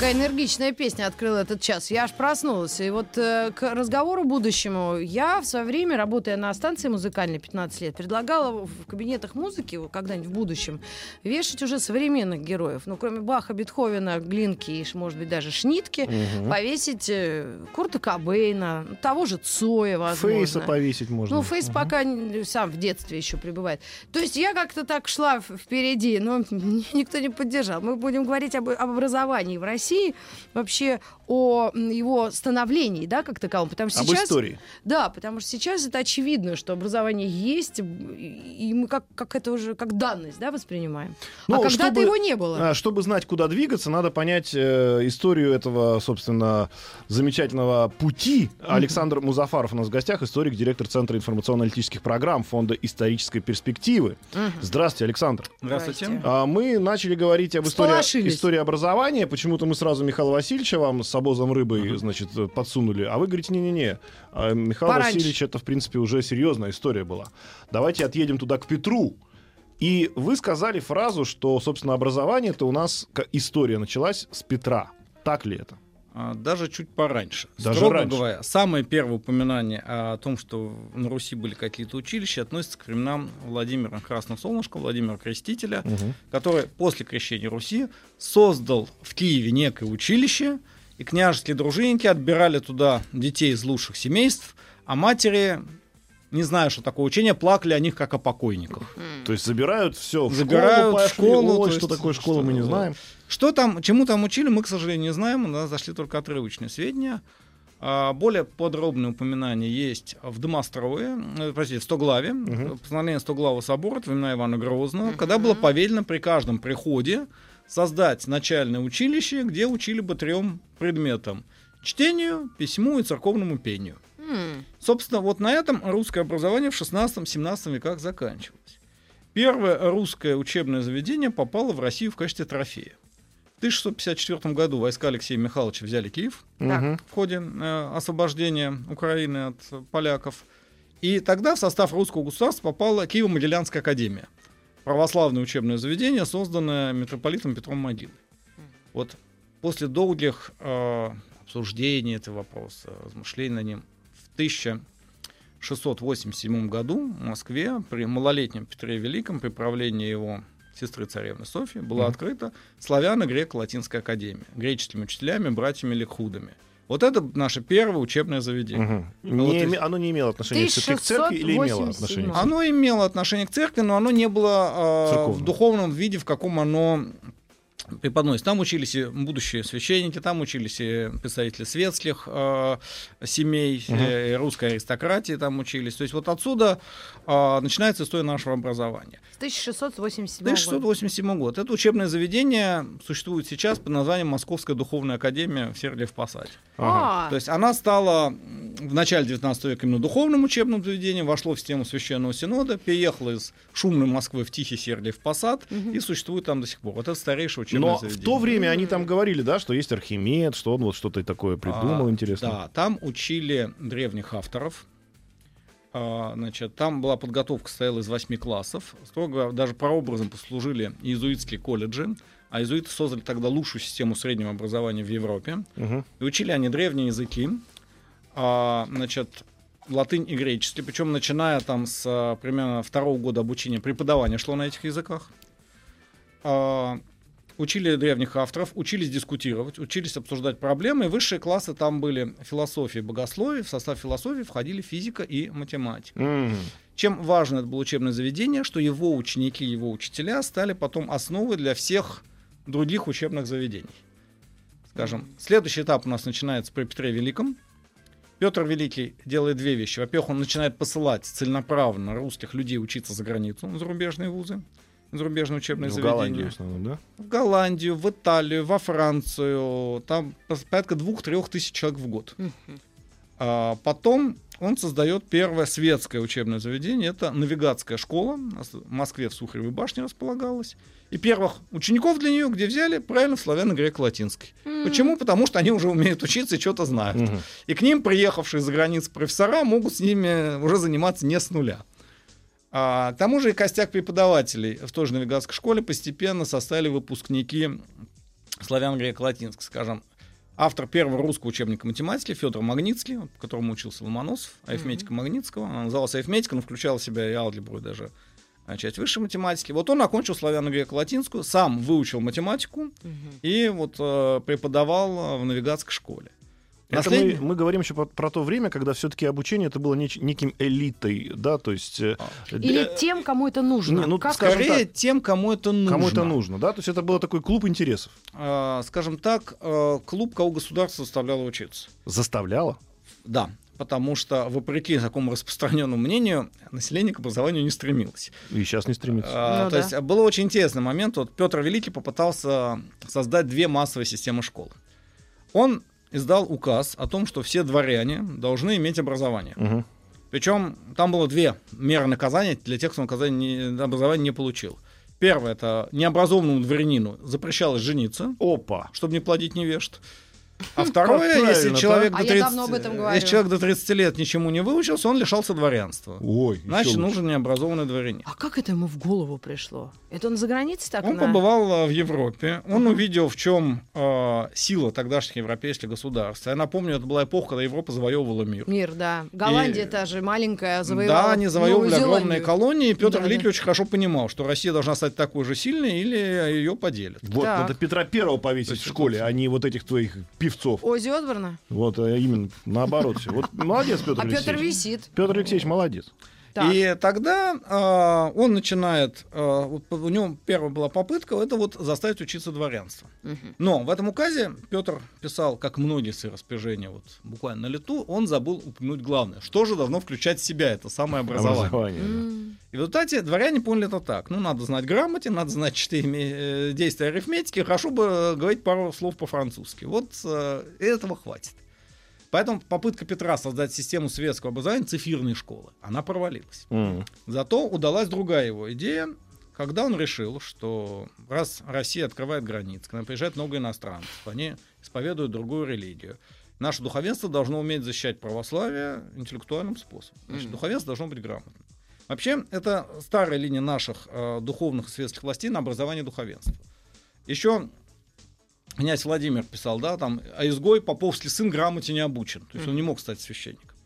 Какая энергичная песня открыла этот час. Я аж проснулась. И вот э, к разговору будущему. Я в свое время, работая на станции музыкальной 15 лет, предлагала в кабинетах музыки когда-нибудь в будущем вешать уже современных героев. Ну, кроме Баха, Бетховена, Глинки и, может быть, даже Шнитки, Мгм. повесить э, Курта Кобейна, того же Цоя, возможно. Фейса повесить можно. Ну, Фейс пока н- сам в детстве еще пребывает. То есть я как-то так шла впереди, но никто не поддержал. Мы будем говорить об, об образовании в России, вообще о его становлении, да, как таковом. Потому что Об сейчас... истории. Да, потому что сейчас это очевидно, что образование есть, и мы как, как это уже как данность, да, воспринимаем. Ну, а когда-то чтобы- его не было. А, Чтобы знать, куда двигаться, надо понять э, историю этого, собственно, замечательного пути. Александр Музафаров у нас в гостях, историк, директор Центра информационно-аналитических программ Фонда исторической перспективы. Здравствуйте, Александр. Здрасте. А, Мы начали говорить об истории, истории образования. Почему-то мы сразу Михаила Васильевича вам с обозом рыбы, значит, э, подсунули. А вы говорите, не-не-не. А Михаил Пораньше. Васильевич, это, в принципе, уже серьезная история была. Давайте отъедем туда к Петру. И вы сказали фразу, что, собственно, образование это у нас история началась с Петра. Так ли это? А, Даже чуть пораньше. Даже Строго раньше. говоря, самое первое упоминание о том, что на Руси были какие-то училища, относится к временам Владимира Красного Солнышка, Владимира Крестителя, который после крещения Руси создал в Киеве некое училище, и княжеские дружинники отбирали туда детей из лучших семейств, а матери, не зная, что такое учение, плакали о них как о покойниках. То есть забирают все в Забирают школу, в школу, пошли. Ой, то что есть, такое школа, мы не что- знаем. Что там, чему там учили, мы, к сожалению, не знаем. У нас зашли только отрывочные сведения. А, Более подробные упоминания есть в Домострое, э, простите, в Стоглаве, Мгм. постановление Стоглава собора времена Ивана Грозного, когда было повелено при каждом приходе создать начальное училище, где учили бы трем предметам. Чтению, письму и церковному пению. М. Собственно, вот на этом русское образование в 16-17 веках заканчивалось. Первое русское учебное заведение попало в Россию в качестве трофея. В 1654 году войска Алексея Михайловича взяли Киев. Мгм. в ходе э, освобождения Украины от поляков. И тогда в состав русского государства попала Киево-Могилянская академия. Православное учебное заведение, созданное митрополитом Петром Могилой. Вот после долгих э, обсуждений этого вопроса, размышлений на ним, в 1687 году в Москве при малолетнем Петре Великом, при правлении его сестры царевны Софьи, была Мгм. открыта славяно-греко-латинская академия греческими учителями, братьями Ликхудами. Вот это наше первое учебное заведение. Ну, Не вот име- Оно не имело отношения всё-таки к церкви или имело 1687. отношение? Оно имело отношение к церкви, но оно не было э, в духовном виде, в каком оно преподносится. Там учились и будущие священники, там учились и представители светских э, семей, Мгм. э, и русской аристократии там учились. То есть вот отсюда э, начинается история нашего образования. С 1687 года. 1687 год. Это учебное заведение существует сейчас под названием Московская духовная академия в Сергиев Посаде. Ага. То есть она стала в начале 19 века именно духовным учебным заведением, вошло в систему Священного Синода, переехало из шумной Москвы в Тихий Сергиев Посад Мгм. и существует там до сих пор. Вот это старейшее учебное Но заведение. в то время они там говорили, да, что есть Архимед, что он вот что-то такое придумал А, интересное. Да, там учили древних авторов. А, значит, там была подготовка, состояла из восьми классов. Строго говоря, даже прообразом послужили иезуитские колледжи. А иезуиты создали тогда лучшую систему среднего образования в Европе. Мгм. И учили они древние языки, а, значит, латынь и греческий, причем начиная там с а, примерно второго года обучения преподавание шло на этих языках. А, учили древних авторов, учились дискутировать, учились обсуждать проблемы. Высшие классы там были философия, богословие. В состав философии входили физика и математика. М. Чем важно это было учебное заведение, что его ученики, его учителя стали потом основой для всех других учебных заведений. Скажем, следующий этап у нас начинается при Петре Великом. Петр Великий делает две вещи. Во-первых, он начинает посылать целенаправленно русских людей учиться за границу, в зарубежные вузы, в зарубежные учебные В заведения. Голландию в основном, да? В Голландию, в Италию, во Францию. Там порядка двух-трех тысяч человек в год. А потом он создает первое светское учебное заведение. Это навигатская школа. В Москве в Сухаревой башне располагалась. И первых учеников для нее, где взяли, правильно, в славяно-греко-латинской. Mm. Почему? Потому что они уже умеют учиться и что-то знают. Mm-hmm. И к ним приехавшие за границу профессора могут с ними уже заниматься не с нуля. А, к тому же и костяк преподавателей в той же навигатской школе постепенно составили выпускники славяно-греко-латинской, скажем, автор первого русского учебника математики Федор Магнитский, по которому учился Ломоносов, арифметика mm-hmm. Магнитского. Она называлась арифметика, но включала в себя и алгебру, и даже а, часть высшей математики. Вот он окончил славяно-греко-латинскую, сам выучил математику mm-hmm. и вот э, преподавал в навигатской школе. Это мы, мы говорим еще про, про то время, когда все-таки обучение это было неч, неким элитой, да, то есть... Э, Или для... тем, кому это нужно. Не, ну, как скорее, так, тем, кому это нужно. Кому это нужно, да, то есть это был такой клуб интересов. А, скажем так, э, клуб, кого государство заставляло учиться. Заставляло? Да, потому что, вопреки такому распространенному мнению, население к образованию не стремилось. И сейчас не стремится. А, ну, то да. есть был очень интересный момент. Вот Петр Великий попытался создать две массовые системы школы. Он издал указ о том, что все дворяне должны иметь образование. Угу. Причем там было две меры наказания для тех, кто наказание не, образование не получил. Первое это необразованному дворянину запрещалось жениться, Опа. чтобы не плодить невежд. А второе, если человек, а до 30, если человек до 30 лет ничему не выучился, он лишался дворянства. Ой, Значит, нужен необразованный дворянин. А как это ему в голову пришло? Это он за границей так Он на... побывал э, в Европе. Он увидел, в чем э, сила тогдашних европейских государств. Я напомню, это была эпоха, когда Европа завоевывала мир. Мир, да. Голландия и... та же маленькая завоевала. Да, они завоевывали огромные колонии. Петр да, Великий да. очень хорошо понимал, что Россия должна стать такой же сильной, или ее поделят. Вот, так. надо Петра Первого повесить в школе, а не вот этих твоих певцов. Оззи Осборна? Вот, а именно наоборот все. Вот молодец, Петр а Алексеевич. Петр висит. Петр Алексеевич молодец. Так. И тогда э, он начинает, э, у него первая была попытка, это вот заставить учиться дворянство. Угу. Но в этом указе Петр писал, как многие свои распоряжения, вот буквально на лету, он забыл упомянуть главное. Что же должно включать в себя это самое образование? образование mm. И в результате дворяне поняли это так. Ну, надо знать грамоте, надо знать четыре э, действия арифметики, хорошо бы говорить пару слов по-французски. Вот э, этого хватит. Поэтому попытка Петра создать систему светского образования, цифирной школы, она провалилась. Mm. Зато удалась другая его идея, когда он решил, что раз Россия открывает границы, к нам приезжает много иностранцев, они исповедуют другую религию, наше духовенство должно уметь защищать православие интеллектуальным способом. Значит, mm. духовенство должно быть грамотным. Вообще, это старая линия наших э, духовных и светских властей на образование духовенства. Еще князь Владимир писал, да, там, а изгой поповский сын грамоте не обучен. То есть он не мог стать священником.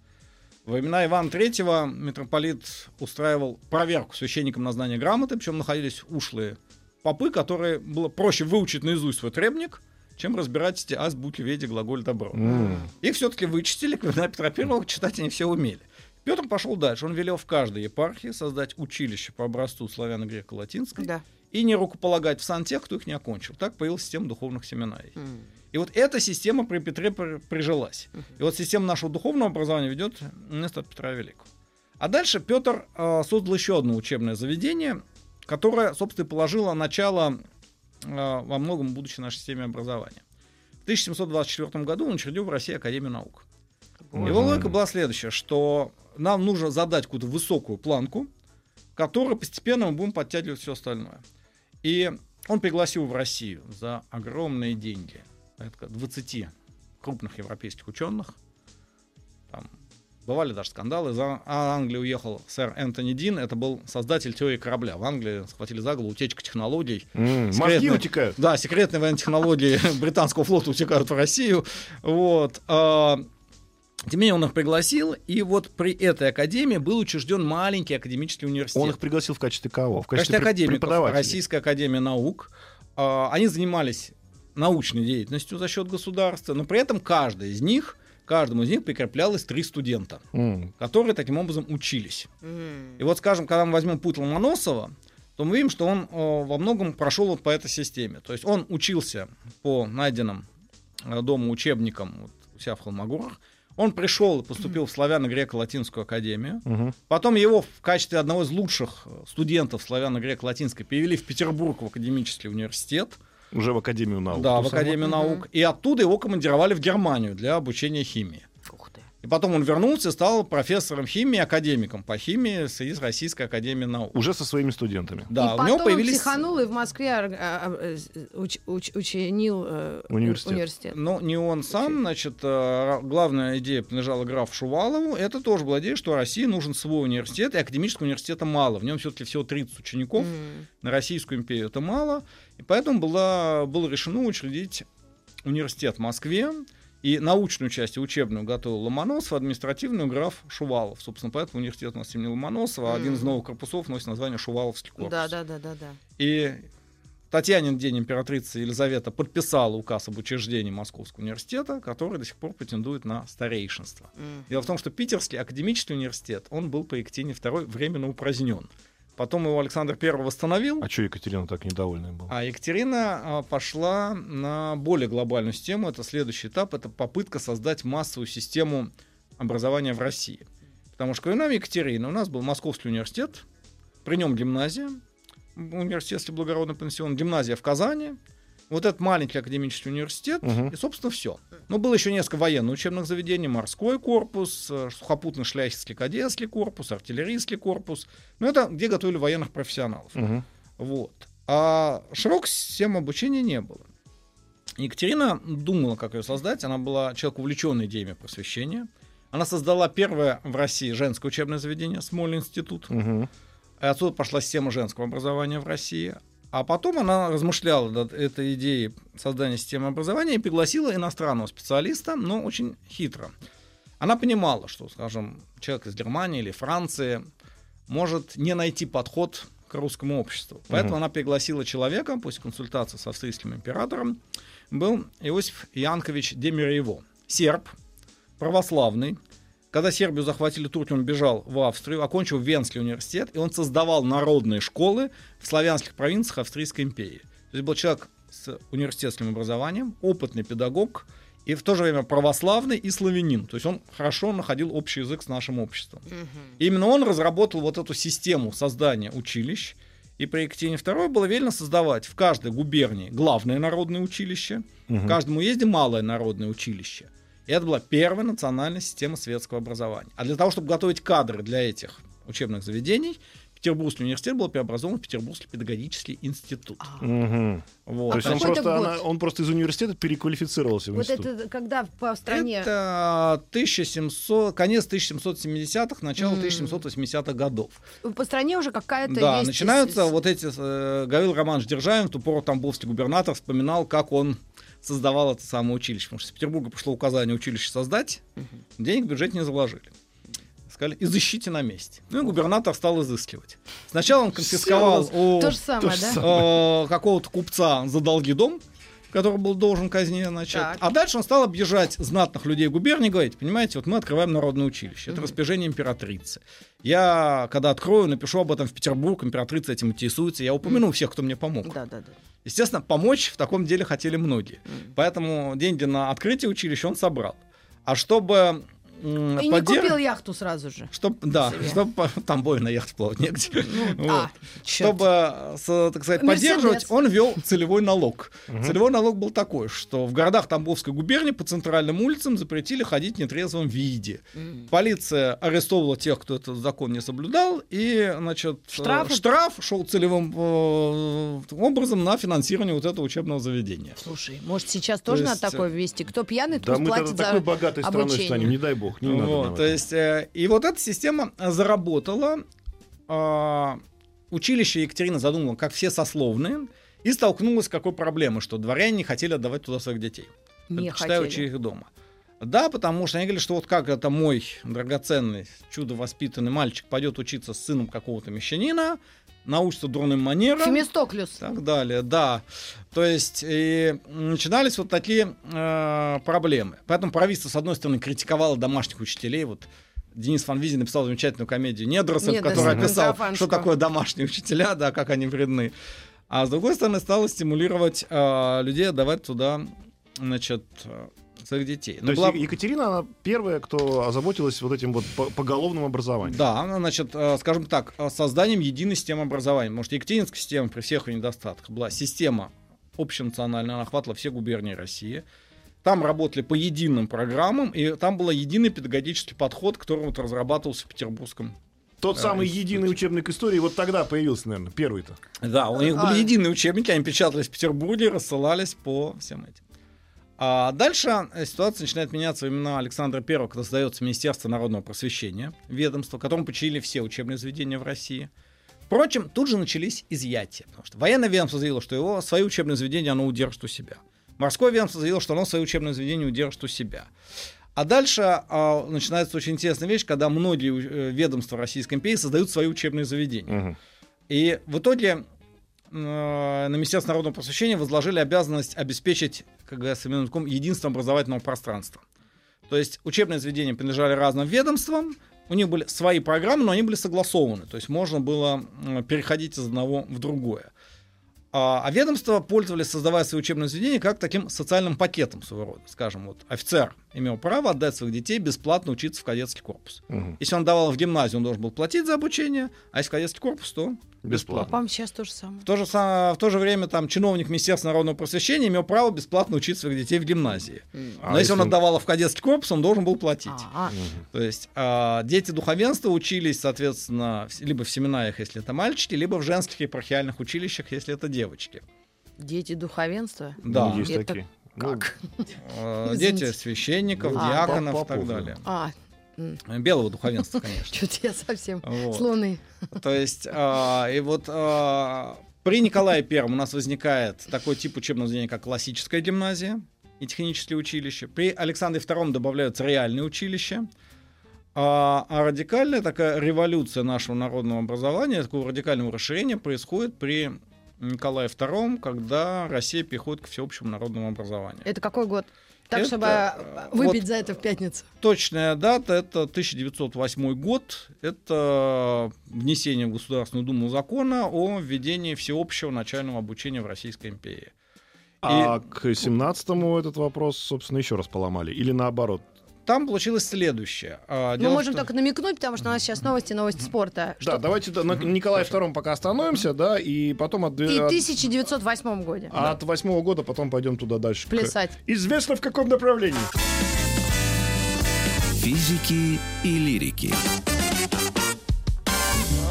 Во времена Ивана III митрополит устраивал проверку священникам на знание грамоты, причем находились ушлые попы, которые было проще выучить наизусть свой требник, чем разбирать эти азбуки в виде глаголь добро. Mm. Их все-таки вычистили, когда Петра I читать они все умели. Петр пошел дальше. Он велел в каждой епархии создать училище по образцу славяно-греко-латинской. Да и не рукополагать в сан тех, кто их не окончил. Так появилась система духовных семинарий. Mm. И вот эта система при Петре прижилась. Mm-hmm. И вот система нашего духовного образования ведет место от Петра Великого. А дальше Петр э, создал еще одно учебное заведение, которое, собственно, положило начало э, во многом будущей нашей системе образования. В 1724 году он учредил в России Академию наук. Его логика была следующая, что нам нужно задать какую-то высокую планку, которой постепенно мы будем подтягивать все остальное. И он пригласил в Россию за огромные деньги 20 крупных европейских ученых. Там бывали даже скандалы. За Англию уехал сэр Энтони Дин. Это был создатель теории корабля. В Англии схватили за голову утечка технологий. Mm, мозги утекают. Да, секретные военные технологии британского флота утекают в Россию. Вот. Тем не менее, он их пригласил, и вот при этой академии был учрежден маленький академический университет. Он их пригласил в качестве кого? В качестве, в качестве академиков. Российская академия наук. А, они занимались научной деятельностью за счет государства, но при этом каждый из них каждому из них прикреплялось три студента, mm. которые таким образом учились. Mm. И вот, скажем, когда мы возьмем путь Ломоносова, то мы видим, что он о, во многом прошел вот по этой системе. То есть он учился по найденным э, дома учебникам вот, у себя в Холмогорах, он пришел и поступил в славяно-греко-латинскую академию. Угу. Потом его в качестве одного из лучших э, студентов славяно-греко-латинской перевели в Петербург в академический университет. Уже в Академию наук. Да, в Академию наук. И оттуда его командировали в Германию для обучения химии. И потом он вернулся и стал профессором химии, академиком по химии из Российской академии наук. Уже со своими студентами. Да, и у него потом появились... психанул и в Москве а, а, э, уч- уч- учинил э, Университет. университет. Но не он сам, значит, э, главная идея принадлежала графу Шувалову. Это тоже была идея, что России нужен свой университет, и академического университета мало. В нем все-таки всего 30 учеников. М. На Российскую империю это мало. И поэтому было, было решено учредить университет в Москве. И научную часть учебную готовил Ломоносов, административную граф Шувалов. Собственно, поэтому университет у нас имени Ломоносова. а Один из новых корпусов носит название Шуваловский корпус. Да, да, да, да, да. И Татьянин день императрица Елизавета подписала указ об учреждении Московского университета, который до сих пор претендует на старейшинство. М. Дело в том, что Питерский академический университет, он был по Екатерине II временно упразднен. Потом его Александр I восстановил, А что Екатерина так недовольная была? а Екатерина а, пошла на более глобальную систему. Это следующий этап, это попытка создать массовую систему образования в России. Потому что во времена Екатерины у нас был Московский университет, при нем гимназия, университетский благородный пансион, гимназия в Казани, вот этот маленький академический университет, Мгм. и, собственно, все. Но было еще несколько военных учебных заведений, морской корпус, э, сухопутный шляхетский кадетский корпус, артиллерийский корпус. Ну, это где готовили военных профессионалов. Мгм. Вот. А широкой системы обучения не было. Екатерина думала, как ее создать. Она была человек, увлеченный идеями просвещения. Она создала первое в России женское учебное заведение Смольный институт. Мгм. И отсюда пошла система женского образования в России. А потом она размышляла над этой идеей создания системы образования и пригласила иностранного специалиста, но очень хитро. Она понимала, что, скажем, человек из Германии или Франции может не найти подход к русскому обществу. Поэтому она пригласила человека, после консультации с австрийским императором, был Иосиф Янкович Демиреево, серб, православный. Когда Сербию захватили турки, он бежал в Австрию, окончил Венский университет, и он создавал народные школы в славянских провинциях Австрийской империи. То есть был человек с университетским образованием, опытный педагог, и в то же время православный и славянин. То есть он хорошо находил общий язык с нашим обществом. И именно он разработал вот эту систему создания училищ. И при Екатерине II было велено создавать в каждой губернии главное народное училище, в каждом уезде малое народное училище. И это была первая национальная система светского образования. А для того, чтобы готовить кадры для этих учебных заведений, Петербургский университет был преобразован в Петербургский педагогический институт. Мгм. Вот. То есть А он просто, она- он просто из университета переквалифицировался в Вот институт. это когда по стране... Это 1700, конец 1770-х, начало М. 1780-х годов. По стране уже какая-то Да, есть... начинаются с- вот эти... э, Гаврил Романович Державин, в ту пору тамбовский губернатор, вспоминал, как он создавал это самое училище. Потому что из Петербурга пришло указание училище создать, денег в бюджет не заложили. Сказали, изыщите на месте. Ну и губернатор стал изыскивать. Сначала он конфисковал у же да? самое. э, какого-то купца за долги дом, который был должен казне, значит. Так. А дальше он стал объезжать знатных людей губернии и говорить, понимаете, вот мы открываем народное училище. Это распоряжение императрицы. Я, когда открою, напишу об этом в Петербург, императрица этим интересуется, я упомяну всех, кто мне помог. Да, да, да. Естественно, помочь в таком деле хотели многие. Поэтому деньги на открытие училища он собрал. А чтобы м, И не купил яхту сразу же. Чтоб, да, себе. чтобы там бой на яхте плавать негде. Ну, Вот. а, чёрт. Чтобы, э, с- так сказать, Мерседес. поддерживать, он вел целевой налог. Целевой налог был такой, что в городах Тамбовской губернии по центральным улицам запретили ходить в нетрезвом виде. М. Полиция арестовывала тех, кто этот закон не соблюдал, и, значит, э, Штрафы? штраф шел целевым э, образом на финансирование вот этого учебного заведения. Слушай, может, сейчас То тоже есть, надо такое ввести? Кто пьяный, Да тот мы платит тогда за такой богатой страной обучение. станем, не дай бог, не надо Вот, то есть, э, и вот эта система заработала. а, училище Екатерина задумала, как все сословные, и столкнулась с какой проблемой, что дворяне не хотели отдавать туда своих детей. Не хотели. учить их дома. Да, потому что они говорили, что вот как это мой драгоценный, чудо-воспитанный мальчик пойдет учиться с сыном какого-то мещанина, научится дурным манерам Фемистоклюс. и так далее, да. То есть и начинались вот такие э, проблемы. Поэтому правительство, с одной стороны, критиковало домашних учителей. Вот Денис Фан Визин написал замечательную комедию «Недоросль», в которой описал, что такое домашние учителя, да, как они вредны. А с другой стороны, стало стимулировать э, людей отдавать туда, значит, э, своих детей. То Ну, есть была- Е- Екатерина, она первая, кто озаботилась вот этим вот по- поголовным образованием. Да, она, значит, э, скажем так, э, созданием единой системы образования. Может, Екатеринская система при всех ее недостатках была система общенациональная, она охватывала все губернии России. там работали по единым программам, и там был единый педагогический подход, который вот разрабатывался в Петербургском. Тот Да, самый институт. единый учебник истории вот тогда появился, наверное, первый-то. Да, у них А. были единые учебники, они печатались в Петербурге, рассылались по всем этим. А дальше э, ситуация начинает меняться времена Александра I, когда создается Министерство народного просвещения, ведомство, которому подчинили все учебные заведения в России. Впрочем, тут же начались изъятия, потому что военное ведомство заявило, что его свои учебные заведения оно удержит у себя. Морское ведомство заявило, что оно свои учебные заведения удержит у себя. А дальше а, начинается очень интересная вещь, когда многие э, ведомства Российской империи создают свои учебные заведения. Мгм. И в итоге на Министерство народного просвещения возложили обязанность обеспечить, как современным языком, единство образовательного пространства. То есть учебные заведения принадлежали разным ведомствам, у них были свои программы, но они были согласованы. То есть можно было переходить из одного в другое. А, а ведомства пользовались, создавая свои учебные заведения, как таким социальным пакетом своего рода. Скажем, вот офицер имел право отдать своих детей бесплатно учиться в кадетский корпус. Мгм. Если он давал в гимназию, он должен был платить за обучение, а если в кадетский корпус, то Бесплатно. По-моему, сейчас то же самое. в то, же, са- в то же время там чиновник Министерства народного просвещения имел право бесплатно учить своих детей в гимназии. А Но если он отдавал в кадетский корпус, он должен был платить. А, То есть а, дети духовенства учились, соответственно, в- либо в семинариях, если это мальчики, либо в женских епархиальных училищах, если это девочки. дети духовенства. Да. Ну, есть Это такие. Ну, Как? А, Извините. Дети священников, Ну, диаконов и так да. далее. А, Белого духовенства, конечно. что-то я совсем Вот. с Луны. То есть, а, и вот а, при Николае Первом у нас возникает такой тип учебного заведения, как классическая гимназия и технические училища. При Александре Втором добавляются реальные училища. А, а радикальная такая революция нашего народного образования, такого радикального расширения происходит при Николае II, когда Россия переходит к всеобщему народному образованию. Это какой год? Так, Это, чтобы э, э, выпить вот- за это в пятницу. Точная дата это 1908 год. Это внесение в Государственную Думу закона о введении всеобщего начального обучения в Российской империи. А к 17-му этот вопрос, собственно, еще раз поломали. Или наоборот. Там получилось следующее. А, Мы дело можем том- только намекнуть, потому что у нас сейчас новости, новости спорта. Да, давайте да, на Николае II пока остановимся, да, и потом от, И в от, 1908 годе. а от восьмого года потом пойдем туда дальше. Плясать. Известно в каком направлении. Физики и лирики.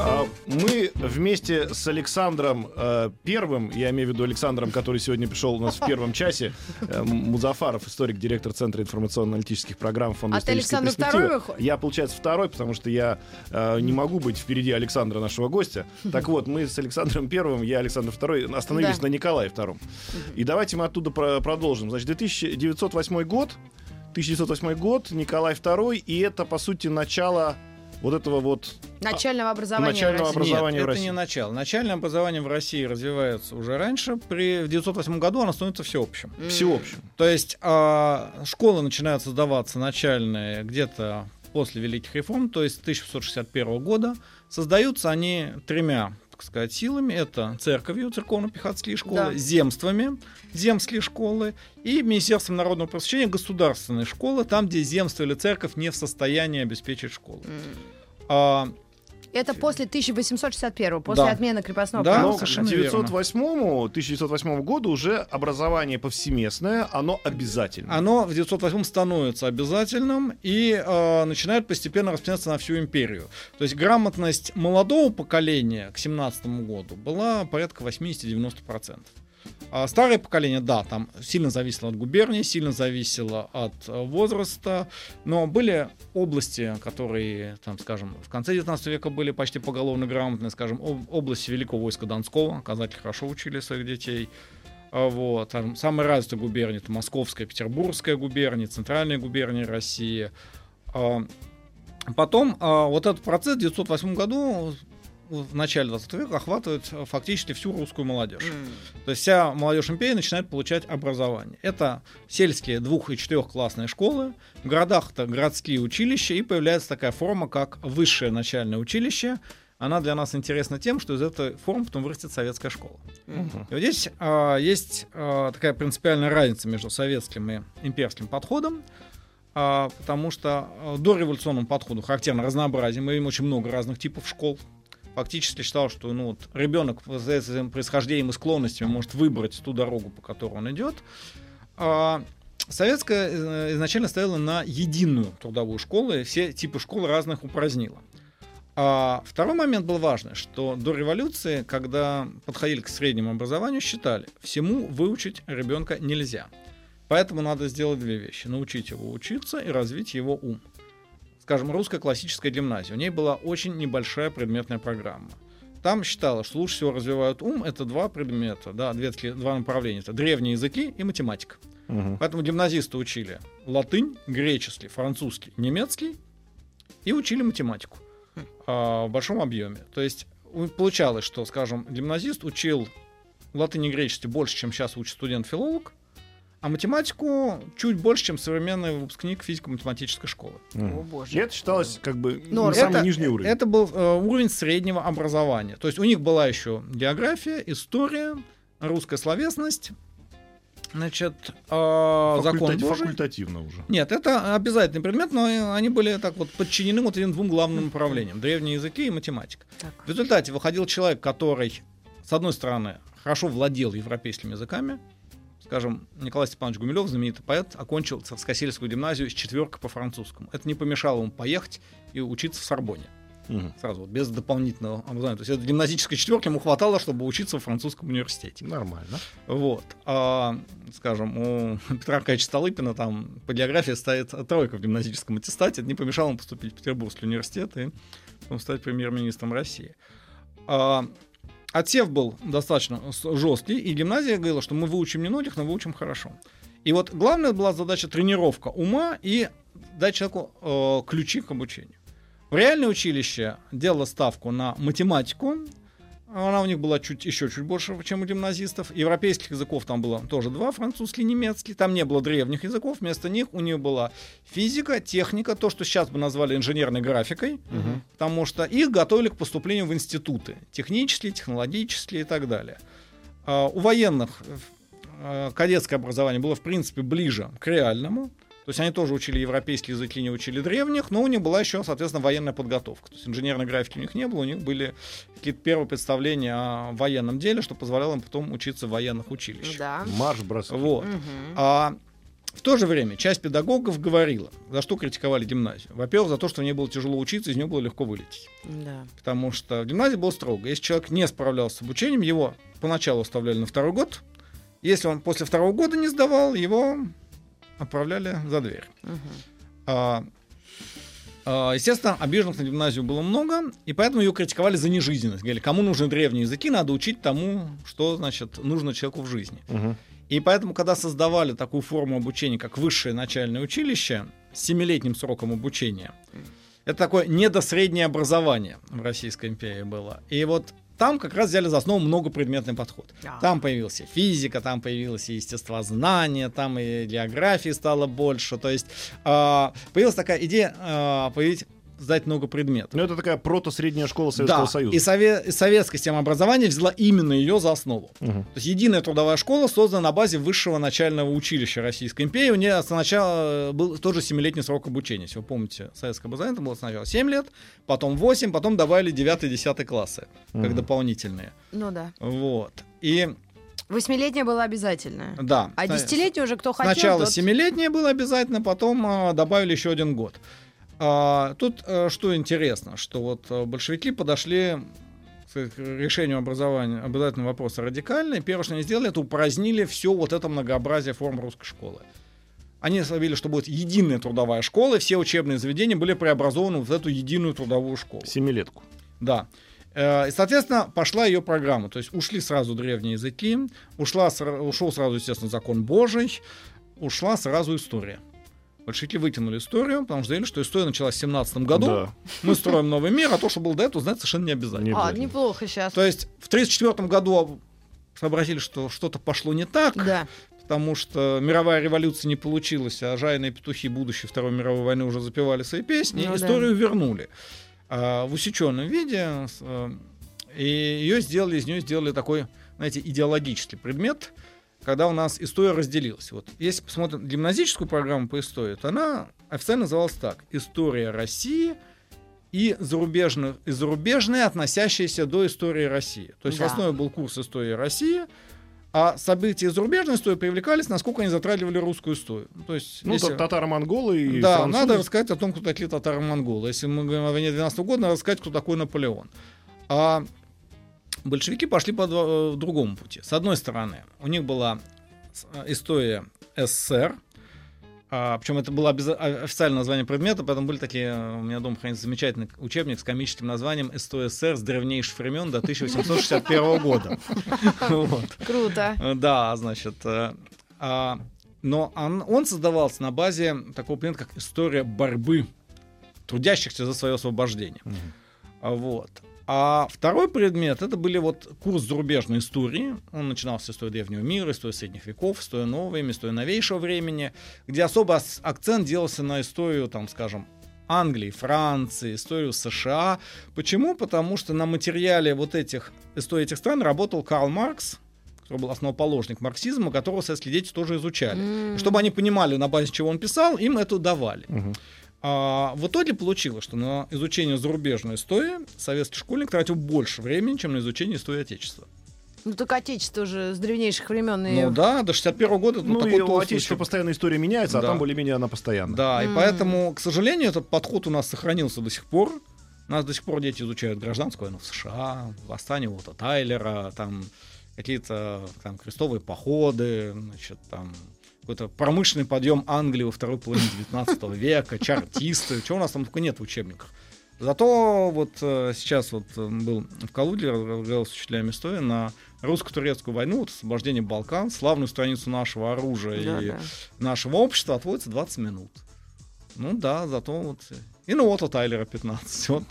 А, Мы вместе с Александром э, Первым, я имею в виду Александром, который сегодня пришел у нас в первом часе, э, Музафаров, историк, директор Центра информационно-аналитических программ Фонда А ты Александр второй выходит? Я, получается, второй, потому что я э, не могу быть впереди Александра, нашего гостя. Так вот, мы с Александром Первым, я Александр Второй, остановились Да. на Николае Втором. И давайте мы оттуда про- продолжим. Значит, 1908 год, 1908 год, Николай II, и это, по сути, начало вот этого вот Начального образования. в начального России. образования Нет, в это России. не начало. Начальное образование в России развивается уже раньше. При, в 1908 году оно становится всеобщим. всеобщим. То есть а, школы начинают создаваться начальные где-то после Великих реформ, то есть с 1661 года. Создаются они тремя так сказать, силами. Это церковью, церковно-пехотские школы, Да. земствами, земские школы и Министерством народного просвещения государственные школы, там, где земство или церковь не в состоянии обеспечить школу. А, Это после 1861 после Да. отмены крепостного Да, права. К совершенно верно. 908 1908 году уже образование повсеместное, оно обязательно. Оно в 908 становится обязательным и э, начинает постепенно распространяться на всю империю. То есть грамотность молодого поколения к 17 году была порядка 80-90%. А старое поколение, да, там сильно зависело от губернии, сильно зависело от э, возраста, но были области, которые, там, скажем, в конце 19 века были почти поголовно грамотные, скажем, об- области Великого войска Донского, казаки хорошо учили своих детей, а, Вот. Там самые развитые губернии это Московская, Петербургская губерния, Центральная губерния России. А, Потом вот этот процесс в 1908 году в начале 20 века охватывает а, фактически всю русскую молодежь. То есть вся молодежь империи начинает получать образование. Это сельские двух- и четырехклассные школы, в городах это городские училища, и появляется такая форма, как высшее начальное училище. Она для нас интересна тем, что из этой формы потом вырастет советская школа. Мгм. И вот здесь а, есть а, такая принципиальная разница между советским и имперским подходом, а, потому что а, до революционному подходу характерно разнообразие. Мы видим очень много разных типов школ. Фактически считал, что ну, вот, ребенок с этим происхождением и склонностями может выбрать ту дорогу, по которой он идет. А, советская э, изначально стояла на единую трудовую школу, и все типы школ разных упразднила. А второй момент был важный, что до революции, когда подходили к среднему образованию, считали, всему выучить ребенка нельзя. Поэтому надо сделать две вещи. Научить его учиться и развить его ум. Скажем, русская классическая гимназия. У ней была очень небольшая предметная программа. Там считалось, что лучше всего развивают ум. Это два предмета, да, две, два направления. Это древние языки и математика. Мгм. Поэтому гимназисты учили латынь, греческий, французский, немецкий и учили математику а, в большом объеме. То есть получалось, что, скажем, гимназист учил латынь и греческий больше, чем сейчас учит студент-филолог, а математику чуть больше, чем современный выпускник физико-математической школы. О, боже. И это считалось как бы Норм. на самый Это- нижний уровень. Это был э, уровень среднего образования. То есть у них была еще география, история, русская словесность, значит, э, закон Факультати- Божий. Факультативно уже. Нет, это обязательный предмет, но они были так вот подчинены вот этим двум главным направлениям: древние языки и математика. Так. В результате выходил человек, который, с одной стороны, хорошо владел европейскими языками. Скажем, Николай Степанович Гумилев, знаменитый поэт, окончил Царскосельскую гимназию с четверкой по французскому. Это не помешало ему поехать и учиться в Сорбоне. Мгм. Сразу, вот, без дополнительного образования. То есть этой гимназической четверки ему хватало, чтобы учиться в французском университете. Нормально. Вот. А, скажем, у Петра Аркадьевича Столыпина там по географии стоит тройка в гимназическом аттестате. Это не помешало ему поступить в Петербургский университет и потом стать премьер-министром России. А, отсев был достаточно жесткий, и гимназия говорила, что мы выучим немногих, но выучим хорошо. И вот главная была задача тренировка ума и дать человеку э, ключи к обучению. В реальное училище делало ставку на математику. Она у них была чуть, еще чуть больше, чем у гимназистов. Европейских языков там было тоже два, французский, немецкий. Там не было древних языков. Вместо них у нее была физика, техника, то, что сейчас бы назвали инженерной графикой. Потому что их готовили к поступлению в институты. Технические, технологические и так далее. А, У военных э, кадетское образование было, в принципе, ближе к реальному. То есть они тоже учили европейские языки, не учили древних, но у них была еще, соответственно, военная подготовка. То есть инженерной графики у них не было, у них были какие-то первые представления о военном деле, что позволяло им потом учиться в военных училищах. Да. Марш бросок. Вот. Мгм. А в то же время часть педагогов говорила, за что критиковали гимназию. Во-первых, за то, что в ней было тяжело учиться, из нее было легко вылететь. Да. Потому что в гимназии было строго. Если человек не справлялся с обучением, его поначалу оставляли на второй год. Если он после второго года не сдавал, его отправляли за дверь. Мгм. А, а, естественно, обиженных на гимназию было много, и поэтому ее критиковали за нежизненность. Говорили, кому нужны древние языки, надо учить тому, что, значит, нужно человеку в жизни. Мгм. И поэтому, когда создавали такую форму обучения, как высшее начальное училище с семилетним сроком обучения, это такое недосреднее образование в Российской империи было. И вот там как раз взяли за основу многопредметный подход. Да. Там появилась и физика, там появилось и естествознание, там и географии стало больше. То есть а, появилась такая идея а, появить, сдать много предметов. Ну, это такая прото-средняя школа Советского Да, Союза. и, сове- и советская система образования взяла именно ее за основу. Мгм. То есть единая трудовая школа создана на базе высшего начального училища Российской империи. У нее сначала был тоже семилетний срок обучения. Если вы помните, советское образование было сначала 7 лет, потом 8, потом добавили 9-10 классы, как Мгм. дополнительные. Ну да. Вот. И Восьмилетняя была обязательная. да. А десятилетняя уже кто хотел, Сначала тот- семилетнее было обязательно, потом а, добавили еще один год. А, тут а, что интересно, что вот а, большевики подошли к решению образования обязательного вопроса радикально, и первое, что они сделали, это упразднили все вот это многообразие форм русской школы. Они заявили, что будет единая трудовая школа, и все учебные заведения были преобразованы в эту единую трудовую школу. Семилетку. Да. Э, И, соответственно, пошла ее программа. То есть ушли сразу древние языки, ушла, ушел сразу, естественно, закон Божий, ушла сразу история. Большевики вытянули историю, потому что заявили, что история началась в 17 году. Да. Мы строим новый мир, а то, что было до этого, знать совершенно не обязательно. Не А, неплохо сейчас. То есть в 1934 году сообразили, что что-то пошло не так, Да. потому что мировая революция не получилась, а жайные петухи будущей Второй мировой войны уже запевали свои песни, Ну и да. историю вернули а, в усеченном виде, э, и ее сделали, из нее сделали такой, знаете, идеологический предмет, когда у нас история разделилась. Вот если посмотрим гимназическую программу по истории, то она официально называлась так: История России и зарубежных, и зарубежные, относящиеся до истории России. То есть Да. в основе был курс истории России, А события зарубежной истории привлекались, насколько они затрагивали русскую историю. То есть, Ну, если- та- татаро-монголы и да, французы. надо рассказать о том, кто такие татаро-монголы. Если мы говорим о войне 12 года, надо рассказать, кто такой Наполеон. А большевики пошли по э, другому пути. С одной стороны, у них была э, история СССР, а, причем это было обяза- о- официальное название предмета, поэтому были такие, э, у меня дома хранится замечательный учебник с комическим названием «История СССР с древнейших времен до 1861 года». Круто. Да, значит, а, но он, он создавался на базе такого предмета, как история борьбы трудящихся за свое освобождение. А, Вот. А второй предмет это были вот курс зарубежной истории. Он начинался с истории древнего мира, истории средних веков, истории нового времени, истории новейшего времени, где особо акцент делался на историю, там, скажем, Англии, Франции, историю США. Почему? Потому что на материале вот этих историй этих стран работал Карл Маркс, который был основоположник марксизма, которого советские дети тоже изучали. М. Чтобы они понимали, на базе чего он писал, им это давали. Мгм. А, в итоге получилось, что на изучение зарубежной истории советский школьник тратил больше времени, чем на изучение истории Отечества. Ну так отечество уже с древнейших времен. и- Ну да, до 61 года ну, Ну, такой и у Отечества постоянно история меняется, а Да. там более-менее она постоянно. Да, и М. поэтому, к сожалению, этот подход у нас сохранился до сих пор. У нас до сих пор дети изучают гражданскую войну в США, восстание Уотта Тайлера, там какие-то там крестовые походы, значит, там какой-то промышленный подъем Англии во второй половине 19 века, чартисты, чего у нас там только нет в учебниках. Зато вот э, сейчас вот э, был в Калуге, разговаривал с учителями истории на русско-турецкую войну, вот освобождение Балкан, славную страницу нашего оружия Да, и да. нашего общества отводится 20 минут. Ну да, зато вот... И ну вот у Тайлера 15. Вот.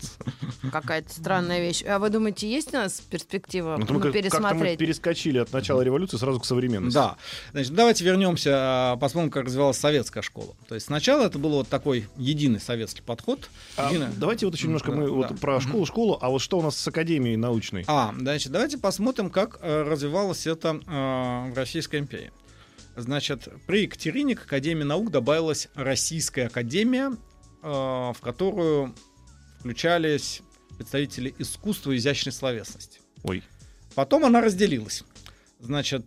Какая-то странная вещь. А вы думаете, есть у нас перспектива Ну, ну, мы как- как-то мы пересмотреть? перескочили от начала революции сразу к современности. Да. Значит, давайте вернемся, а, посмотрим, как развивалась советская школа. То есть сначала это был вот такой единый советский подход. А Единый- давайте вот еще немножко мы Да, вот да. про школу-школу, а вот что у нас с академией научной? А, значит, давайте посмотрим, как э, развивалось это э, в Российской империи. Значит, при Екатерине к Академии наук добавилась Российская Академия, в которую включались представители искусства и изящной словесности. Ой. Потом она разделилась. Значит,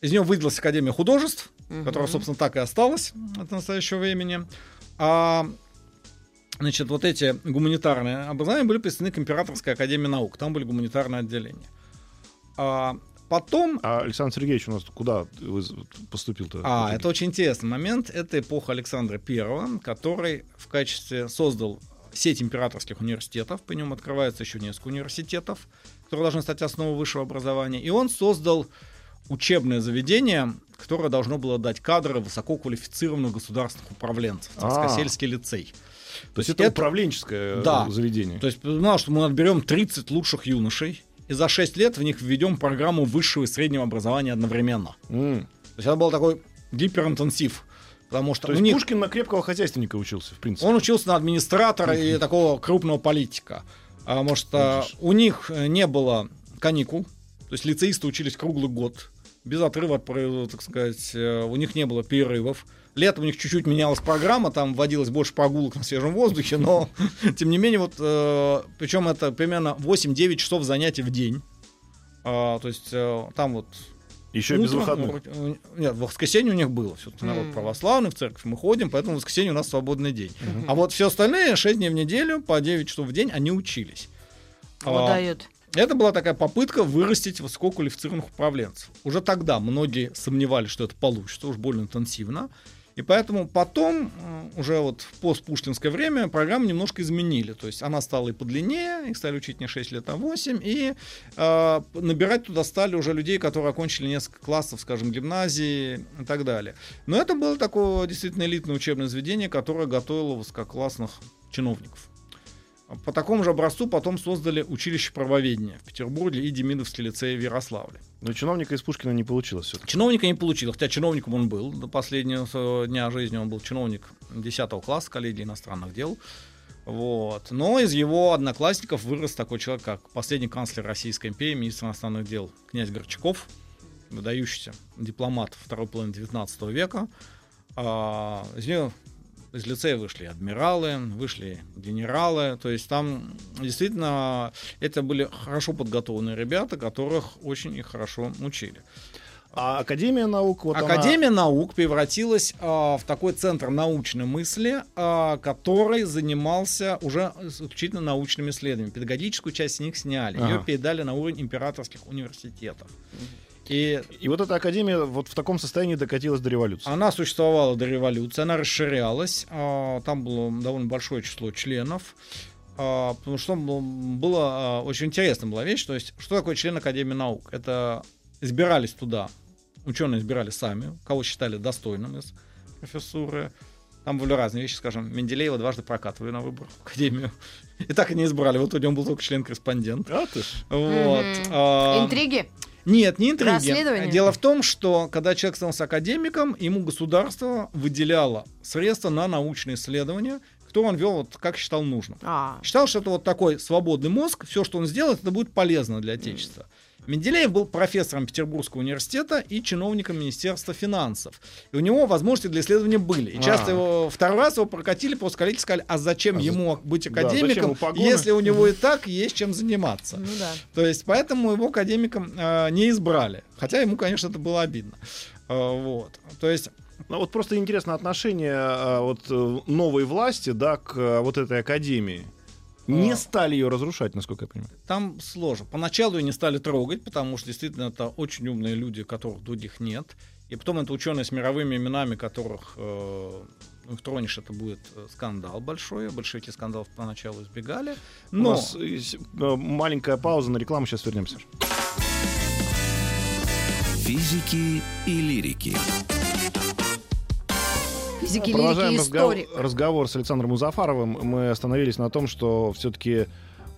из нее выделилась Академия художеств, Мгм. которая, собственно, так и осталась от настоящего времени. А, значит, вот эти гуманитарные образования были присоединены к Императорской Академии Наук. Там были гуманитарные отделения. А, потом... А Александр Сергеевич у нас куда поступил-то? А, это очень интересный момент. Это эпоха Александра Первого, который в качестве создал сеть императорских университетов. По нему открывается еще несколько университетов, которые должны стать основой высшего образования. И он создал учебное заведение, которое должно было дать кадры высококвалифицированных государственных управленцев. А. Царскосельский лицей. То есть это, это- управленческое э, Да. заведение. То есть знал, что мы отберем 30 лучших юношей, и за 6 лет в них введем программу высшего и среднего образования одновременно. М. То есть это был такой гиперинтенсив. Потому что То есть них Пушкин на крепкого хозяйственника учился, в принципе. он учился на администратора и такого крупного политика. А, может, а, Видишь. у них э, не было каникул, то есть лицеисты учились круглый год, без отрыва, так сказать, э, у них не было перерывов. Летом у них чуть-чуть менялась программа, там вводилось больше прогулок на свежем воздухе, но тем не менее, вот, причем это примерно 8-9 часов занятий в день. А, то есть э, там вот Еще и без Утром, выходных. ну, Нет, в воскресенье у них было. Все-таки народ М. православный, в церковь мы ходим, поэтому в воскресенье у нас свободный день. А вот все остальные 6 дней в неделю по 9 часов в день они учились. Вот А, это была такая попытка вырастить высококвалифицированных управленцев. Уже тогда многие сомневались, что это получится, уж больно интенсивно. И поэтому потом, уже вот в постпуштинское время, программу немножко изменили. То есть она стала и подлиннее, их стали учить не 6 лет, а 8. И э, набирать туда стали уже людей, которые окончили несколько классов, скажем, гимназии и так далее. Но это было такое действительно элитное учебное заведение, которое готовило высококлассных чиновников. По такому же образцу потом создали училище правоведения в Петербурге и Демидовский лицей в Ярославле. Но чиновника из Пушкина не получилось все Чиновника не получил, хотя чиновником он был. До последнего своего дня жизни он был чиновник 10 класса коллегии иностранных дел. Вот. Но из его одноклассников вырос такой человек, как последний канцлер Российской империи, министр иностранных дел князь Горчаков, выдающийся дипломат второй половины 19 века. А, из него из лицея вышли адмиралы, вышли генералы. То есть там действительно это были хорошо подготовленные ребята, которых очень и хорошо учили. А Академия наук... Вот она- Академия наук превратилась а, в такой центр научной мысли, а, который занимался уже исключительно научными исследованиями. Педагогическую часть с них сняли. Ее Ага. передали на уровень императорских университетов. И И вот эта Академия вот в таком состоянии докатилась до революции. она существовала до революции, она расширялась. а, Там было довольно большое число членов. а, Потому что было- а, очень интересно была вещь. То есть, что такое член Академии наук? Это избирались туда, ученые избирали сами, кого считали достойным из профессуры. Там были разные вещи, скажем, Менделеева дважды прокатывали на выборах в Академию. И так и не избрали. Вот у него был только член-корреспондент. А ты ж. Вот. Мгм. а, Интриги? Нет, не интриги. Дело в том, что когда человек становился академиком, ему государство выделяло средства на научные исследования, которые он вел, вот, как считал нужным. А, Считал, что это вот такой свободный мозг, все, что он сделает, это будет полезно для Отечества. Менделеев был профессором Петербургского университета и чиновником Министерства финансов. И у него возможности для исследования были. И часто А. его второй раз его прокатили, просто коллеги сказали, а зачем А за- ему быть Да, академиком, ему погоны? если у него и так есть чем заниматься. ну да. То есть поэтому его академиком э, не избрали. Хотя ему, конечно, это было обидно. Э, вот. То есть Ну, вот просто интересно отношение а, вот, э, новой власти да, к а, вот этой Академии. Не А. стали ее разрушать, насколько я понимаю. там сложно. Поначалу ее не стали трогать, потому что действительно это очень умные люди, которых других нет. И потом это ученые с мировыми именами, которых э, ну, их тронешь, это будет э, скандал большой. Большевики скандалов поначалу избегали. У Но нас э, с- э, маленькая пауза на рекламу, сейчас вернемся. Физики и лирики. Физики, Продолжаем лирики, истории. разговор с Александром Музафаровым. Мы остановились на том, что все-таки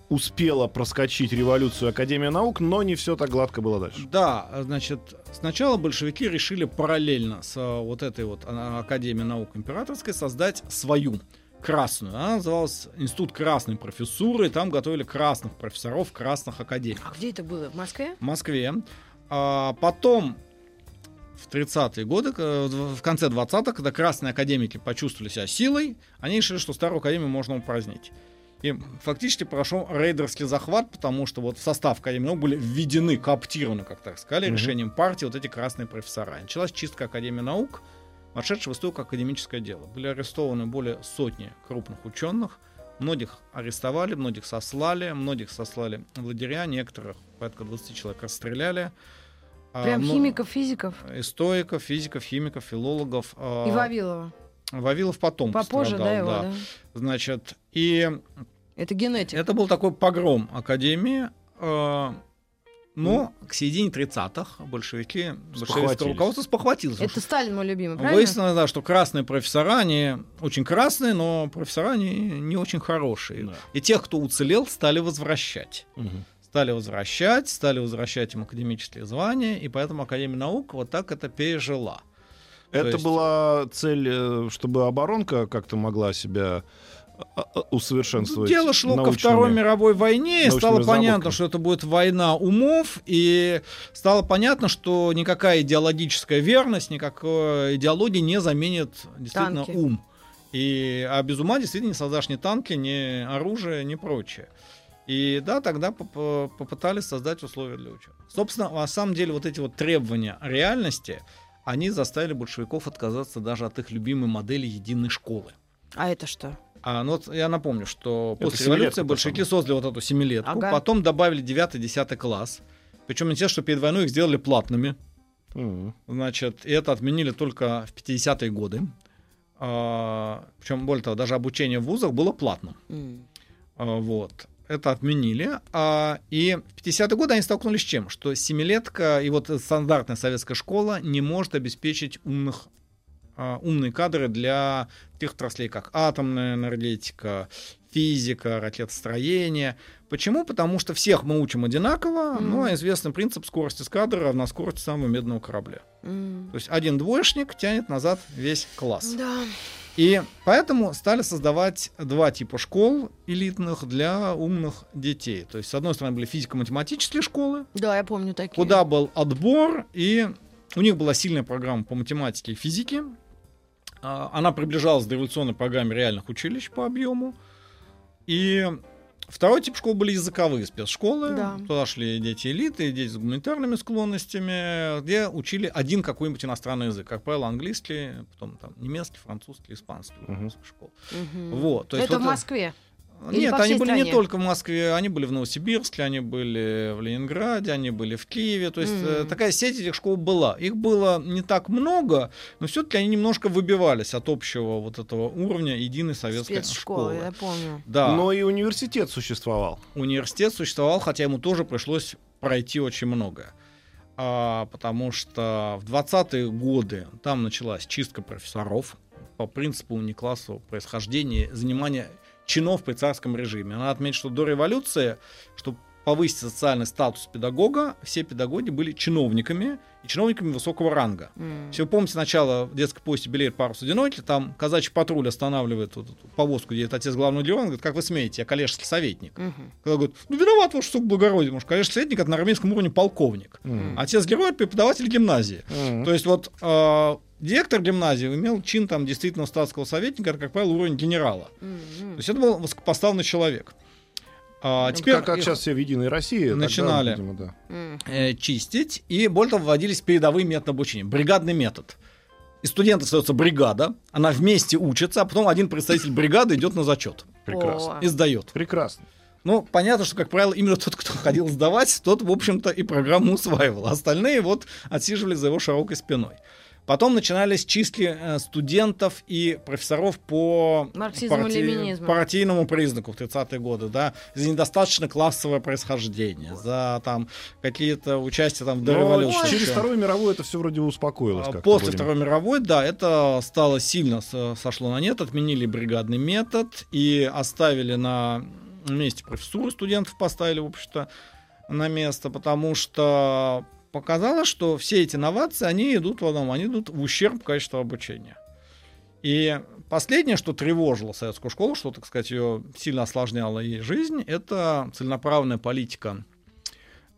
успела проскочить революцию Академия наук, но не все так гладко было дальше. Да, значит, сначала большевики решили параллельно с а, вот этой вот а, Академией наук императорской создать свою красную. Она называлась Институт красной профессуры, и там готовили красных профессоров красных академий. А где это было? В Москве? В Москве. А потом в 30-е годы, к- в конце 20-х, когда красные академики почувствовали себя силой, они решили, что старую академию можно упразднить. И фактически прошел рейдерский захват, потому что вот в состав Академии наук были введены, кооптированы, как так сказали, Мгм. решением партии вот эти красные профессора. Началась чистка Академии наук, вошедшая в историю как академическое дело. Были арестованы более сотни крупных ученых, многих арестовали, многих сослали, многих сослали в лагеря, некоторых, порядка 20 человек, расстреляли. А, Прям ну, химиков, физиков. Историков, физиков, химиков, филологов. а, И Вавилова. Вавилов потом Попозже, пострадал, да, его, да? Значит, и Это генетик. это был такой погром Академии. э, Но к середине 30-х большевики, большевистское руководство спохватилось. Это Сталин мой любимый, правильно? Выяснилось, да, что красные профессора, они очень красные, но профессора они не очень хорошие. Да. И тех, кто уцелел, стали возвращать. Мгм. Стали возвращать, стали возвращать им академические звания, и поэтому Академия наук вот так это пережила. То Это есть- была цель, э, чтобы оборонка как-то могла себя а, а, усовершенствовать. Дело шло ко научными- Второй мировой войне, и стало понятно, что это будет война умов, и стало понятно, что никакая идеологическая верность, никакой идеологии не заменит действительно Танки. ум. И, а без ума действительно не создашь ни танки, ни оружие, ни прочее. И да, тогда поп- попытались создать условия для учебы. Собственно, на самом деле вот эти вот требования реальности, они заставили большевиков отказаться даже от их любимой модели единой школы. А это что? А, ну вот я напомню, что Это после семилетка революции большевики создали вот эту семилетку, Ага. потом добавили 9-10 класс. Причем интересно, что перед войной их сделали платными. Мгм. Значит, и это отменили только в 50-е годы. причем, более того, даже обучение в вузах было платным. М. А, вот. Это отменили. А, и в 50-е годы они столкнулись с чем? Что семилетка и вот стандартная советская школа не может обеспечить умных а, умные кадры для таких отраслей, как атомная энергетика, физика, ракетостроение. Почему? Потому что всех мы учим одинаково, Мгм. но известный принцип скорости эскадры равна скорости самого медного корабля. М. То есть один двоечник тянет назад весь класс. Да. И поэтому стали создавать два типа школ элитных для умных детей. То есть, с одной стороны, были физико-математические школы, Да, я помню такие. куда был отбор, и у них была сильная программа по математике и физике. А, Она приближалась к дореволюционной программе реальных училищ по объему. И Второй тип школ были языковые спецшколы. Да. Туда шли дети элиты, дети с гуманитарными склонностями, где учили один какой-нибудь иностранный язык. Как правило, английский, потом там немецкий, французский, испанский у Мгм. нас в школ. Мгм. Вот, то есть Это вот в Москве. Или Нет, они были стране? не только в Москве, они были в Новосибирске, они были в Ленинграде, они были в Киеве. То есть М. такая сеть этих школ была. Их было не так много, но все-таки они немножко выбивались от общего вот этого уровня единой советской Спецшколы, школы. я помню. Да, Но и университет существовал. университет существовал, хотя ему тоже пришлось пройти очень многое. А, потому что в 20-е годы там началась чистка профессоров по принципу неклассового происхождения, занимания чинов при царском режиме. Надо отметить, что до революции, чтобы повысить социальный статус педагога, все педагоги были чиновниками и чиновниками высокого ранга. М. Если вы помните, сначала в детской повести «Белеет парус одинокий», там казачий патруль останавливает вот эту повозку, где это отец главного дела, он говорит, как вы смеете, я коллежский советник. Мгм. Когда говорит, ну виноват ваш сук благородие, потому что коллежский советник это на армейском уровне полковник. М. Отец героя преподаватель гимназии. М. То есть вот э, директор гимназии имел чин там действительно статского советника, это, как правило, уровень генерала. То М. есть это был высокопоставленный человек. А, Ну, теперь как, как сейчас все в Единой России. тогда, начинали. видимо, да. Э, чистить, и более того, вводились передовые методы обучения. Бригадный метод. Из студента остается бригада, она вместе учится, а потом один представитель бригады идет на зачет Прекрасно. И сдает. Прекрасно. Ну, понятно, что, как правило, именно тот, кто ходил сдавать, тот, в общем-то, и программу усваивал. А остальные вот отсиживали за его широкой спиной. Потом начинались чистки э, студентов и профессоров по ленинизму. партийному признаку в 30-е годы, да, за недостаточно классовое происхождение, за там какие-то участия там в Но дореволюции. через Вторую мировую это все вроде успокоилось. А После Второй мировой, да, это стало сильно со- сошло на нет, отменили бригадный метод и оставили на месте профессуру студентов, поставили, в общем-то, на место, потому что показалось, что все эти новации, они идут в одном, они идут в ущерб качеству обучения. И последнее, что тревожило советскую школу, что, так сказать, ее сильно осложняло ей жизнь, это целенаправленная политика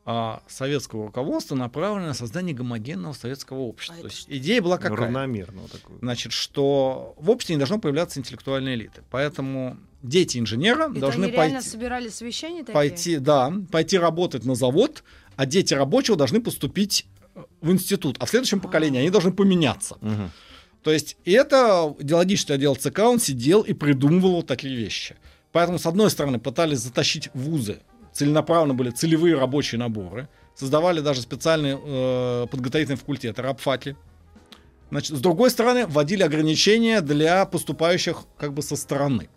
а, советского руководства, направленная на создание гомогенного советского общества. А То есть идея была какая? равномерно. вот такое. Значит, что в обществе не должно появляться интеллектуальной элиты. Поэтому дети инженера Это должны они пойти, собирали совещания такие? пойти, да, пойти работать на завод, а дети рабочего должны поступить э, в институт. А в следующем поколении они должны поменяться. Мгм. То есть, и это идеологический отдел ЦК, он сидел и придумывал вот такие вещи. Поэтому, с одной стороны, пытались затащить вузы, целенаправленно были целевые рабочие наборы, создавали даже специальные э, подготовительные факультеты, рабфаки. Значит, с другой стороны, вводили ограничения для поступающих как бы со стороны.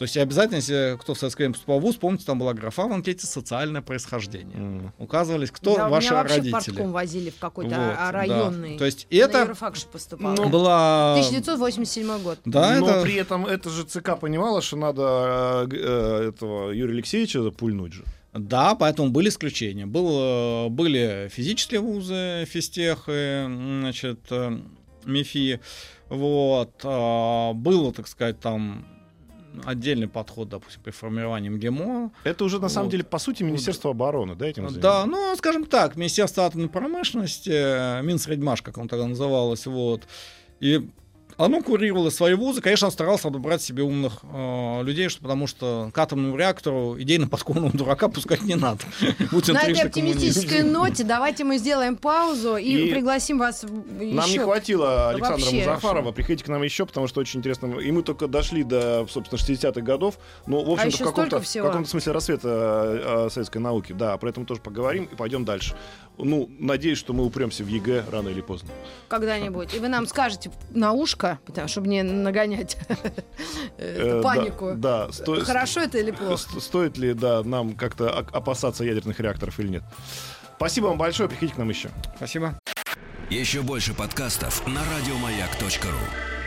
То есть, обязательно, если кто в советское время поступал в вуз, помните, там была графа в анкете «социальное происхождение». М. Указывались, кто Да, ваши меня родители. портком возили в какой-то Вот, а, да. районный. То есть, На это. Ну, была... 1987 год. Да, Но это... при этом это же ЦК понимала, что надо э, этого Юрия Алексеевича запульнуть же. Да, поэтому были исключения. Был, э, были физические вузы, физтехи, м, значит, э, МИФИ. Вот. а, Было, так сказать, там отдельный подход, допустим, при формировании МГИМО. Это уже на самом Вот. деле, по сути, Министерство обороны, да, этим Да, занимается? ну, скажем так, Министерство атомной промышленности, э, Минсредмаш, как он тогда называлось, вот. И оно курировало свои вузы, конечно, он старался отобрать себе умных э, людей, что, потому что к атомному реактору идейно подкованного дурака пускать не надо. На этой оптимистической ноте давайте мы сделаем паузу и, И пригласим вас в- Нам не хватило Александра вообще. Музафарова. Приходите к нам еще, потому что очень интересно. И мы только дошли до, собственно, 60-х годов. Но, в общем-то, А в каком-то, смысле рассвета э, советской науки. Да, про это мы тоже поговорим и пойдем дальше. Ну, надеюсь, что мы упремся в ЕГЭ рано или поздно. когда-нибудь. И вы нам скажете на ушко, потому чтобы не нагонять Э, эту панику. Да, Хорошо это или плохо? Стоит ли, да, нам как-то опасаться ядерных реакторов или нет? Спасибо вам большое. Приходите к нам еще. Спасибо. Еще больше подкастов на радиомаяк.ру.